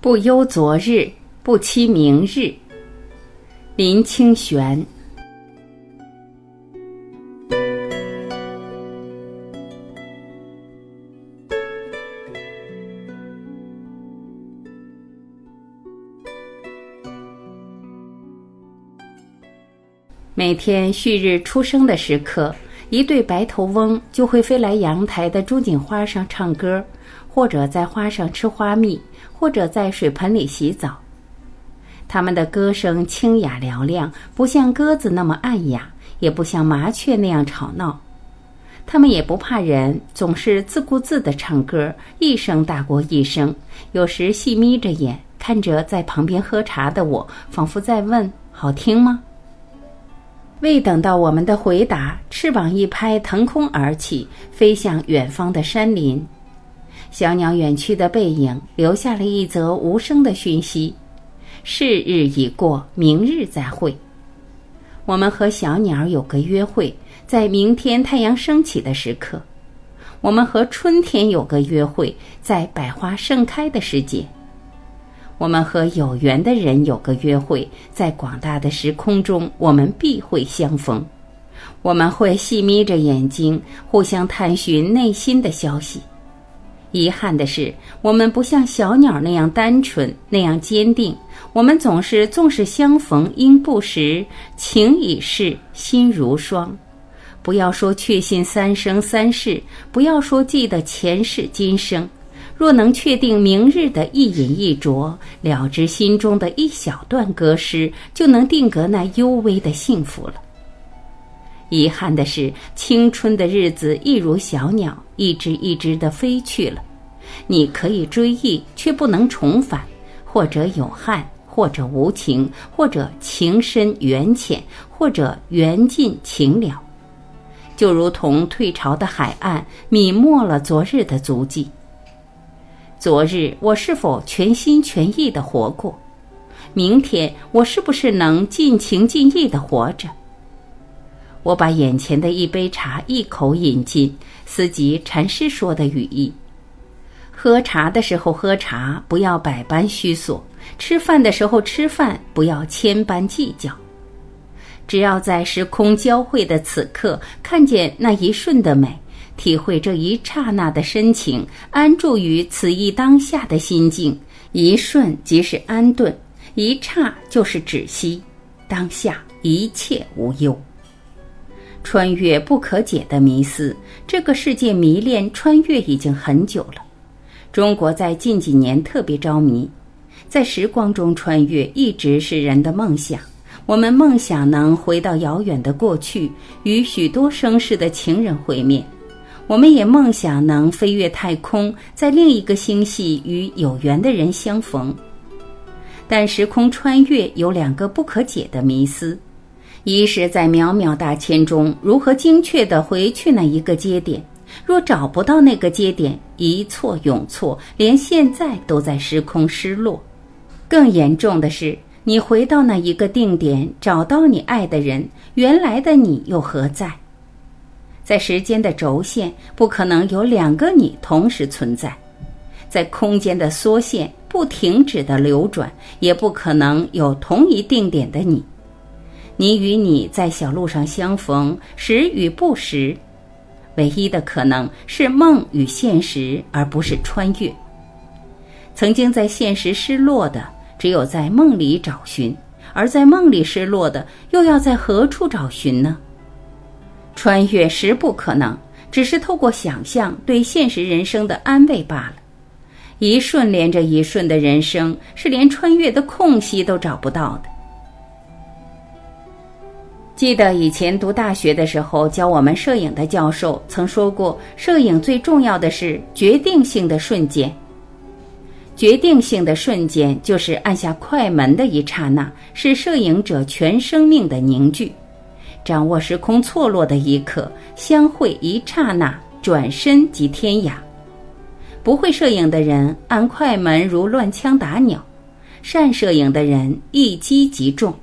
不忧昨日，不期明日。林清玄。每天旭日初升的时刻，一对白头翁就会飞来阳台的朱槿花上唱歌，或者在花上吃花蜜。或者在水盆里洗澡，他们的歌声清雅嘹亮，不像鸽子那么暗哑，也不像麻雀那样吵闹。他们也不怕人，总是自顾自地唱歌，一声大过一声。有时细眯着眼看着在旁边喝茶的我，仿佛在问：“好听吗？”未等到我们的回答，翅膀一拍，腾空而起，飞向远方的山林。小鸟远去的背影，留下了一则无声的讯息：是日已过，明日再会。我们和小鸟有个约会，在明天太阳升起的时刻；我们和春天有个约会，在百花盛开的时节；我们和有缘的人有个约会，在广大的时空中，我们必会相逢。我们会细眯着眼睛，互相探寻内心的消息。遗憾的是，我们不像小鸟那样单纯，那样坚定。我们总是纵使相逢应不识，情已逝，心如霜。不要说确信三生三世，不要说记得前世今生。若能确定明日的一饮一啄，了知心中的一小段歌诗，就能定格那幽微的幸福了。遗憾的是，青春的日子一如小鸟，一只一只的飞去了。你可以追忆，却不能重返；或者有憾，或者无情，或者情深缘浅，或者缘尽情了。就如同退潮的海岸，泯没了昨日的足迹。昨日我是否全心全意的活过？明天我是不是能尽情尽意的活着？我把眼前的一杯茶一口饮尽，思及禅师说的语意：喝茶的时候喝茶，不要百般虚索；吃饭的时候吃饭，不要千般计较。只要在时空交汇的此刻，看见那一瞬的美，体会这一刹那的深情，安住于此一当下的心境，一瞬即是安顿，一刹就是止息，当下一切无忧。穿越不可解的迷思，这个世界迷恋穿越已经很久了。中国在近几年特别着迷，在时光中穿越一直是人的梦想。我们梦想能回到遥远的过去，与许多生世的情人会面；我们也梦想能飞越太空，在另一个星系与有缘的人相逢。但时空穿越有两个不可解的迷思。一是，在渺渺大千中，如何精确地回去那一个节点？若找不到那个节点，一错永错，连现在都在时空失落。更严重的是，你回到那一个定点，找到你爱的人，原来的你又何在？在时间的轴线，不可能有两个你同时存在；在空间的缩线不停止的流转，也不可能有同一定点的你。你与你在小路上相逢，时与不时，唯一的可能是梦与现实，而不是穿越。曾经在现实失落的，只有在梦里找寻；而在梦里失落的，又要在何处找寻呢？穿越实不可能，只是透过想象对现实人生的安慰罢了。一瞬连着一瞬的人生，是连穿越的空隙都找不到的。记得以前读大学的时候，教我们摄影的教授曾说过，摄影最重要的是决定性的瞬间。决定性的瞬间就是按下快门的一刹那，是摄影者全生命的凝聚。掌握时空错落的一刻，相会一刹那，转身即天涯。不会摄影的人按快门如乱枪打鸟，善摄影的人一击即中。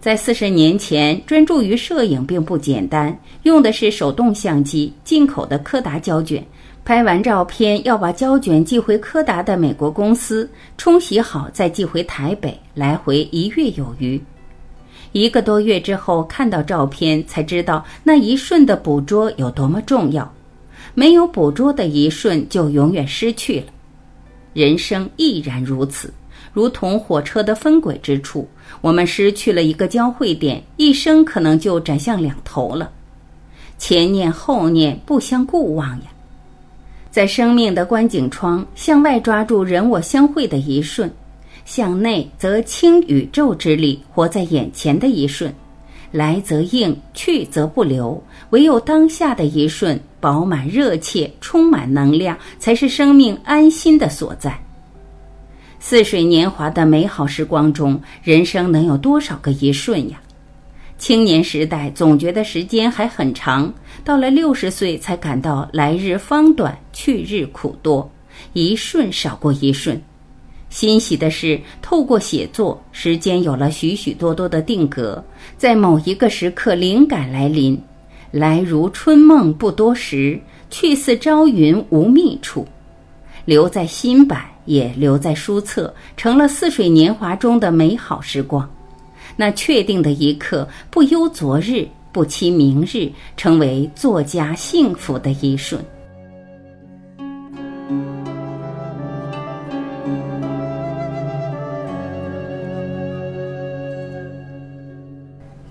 在四十年前，专注于摄影并不简单，用的是手动相机、进口的柯达胶卷，拍完照片要把胶卷寄回柯达的美国公司，冲洗好再寄回台北，来回一月有余。一个多月之后看到照片，才知道那一瞬的捕捉有多么重要。没有捕捉的一瞬，就永远失去了。人生亦然如此，如同火车的分轨之处，我们失去了一个交汇点，一生可能就转向两头了。前念后念，不相顾望呀。在生命的观景窗，向外抓住人我相会的一瞬；向内则倾宇宙之力，活在眼前的一瞬。来则应，去则不留。唯有当下的一瞬，饱满热切，充满能量，才是生命安心的所在。似水年华的美好时光中，人生能有多少个一瞬呀？青年时代总觉得时间还很长，到了六十岁才感到来日方短，去日苦多，一瞬少过一瞬。欣喜的是，透过写作，时间有了许许多多的定格，在某一个时刻，灵感来临，来如春梦不多时，去似朝云无觅处，留在新版，也留在书册，成了似水年华中的美好时光。那确定的一刻，不忧昨日，不期明日，成为作家幸福的一瞬。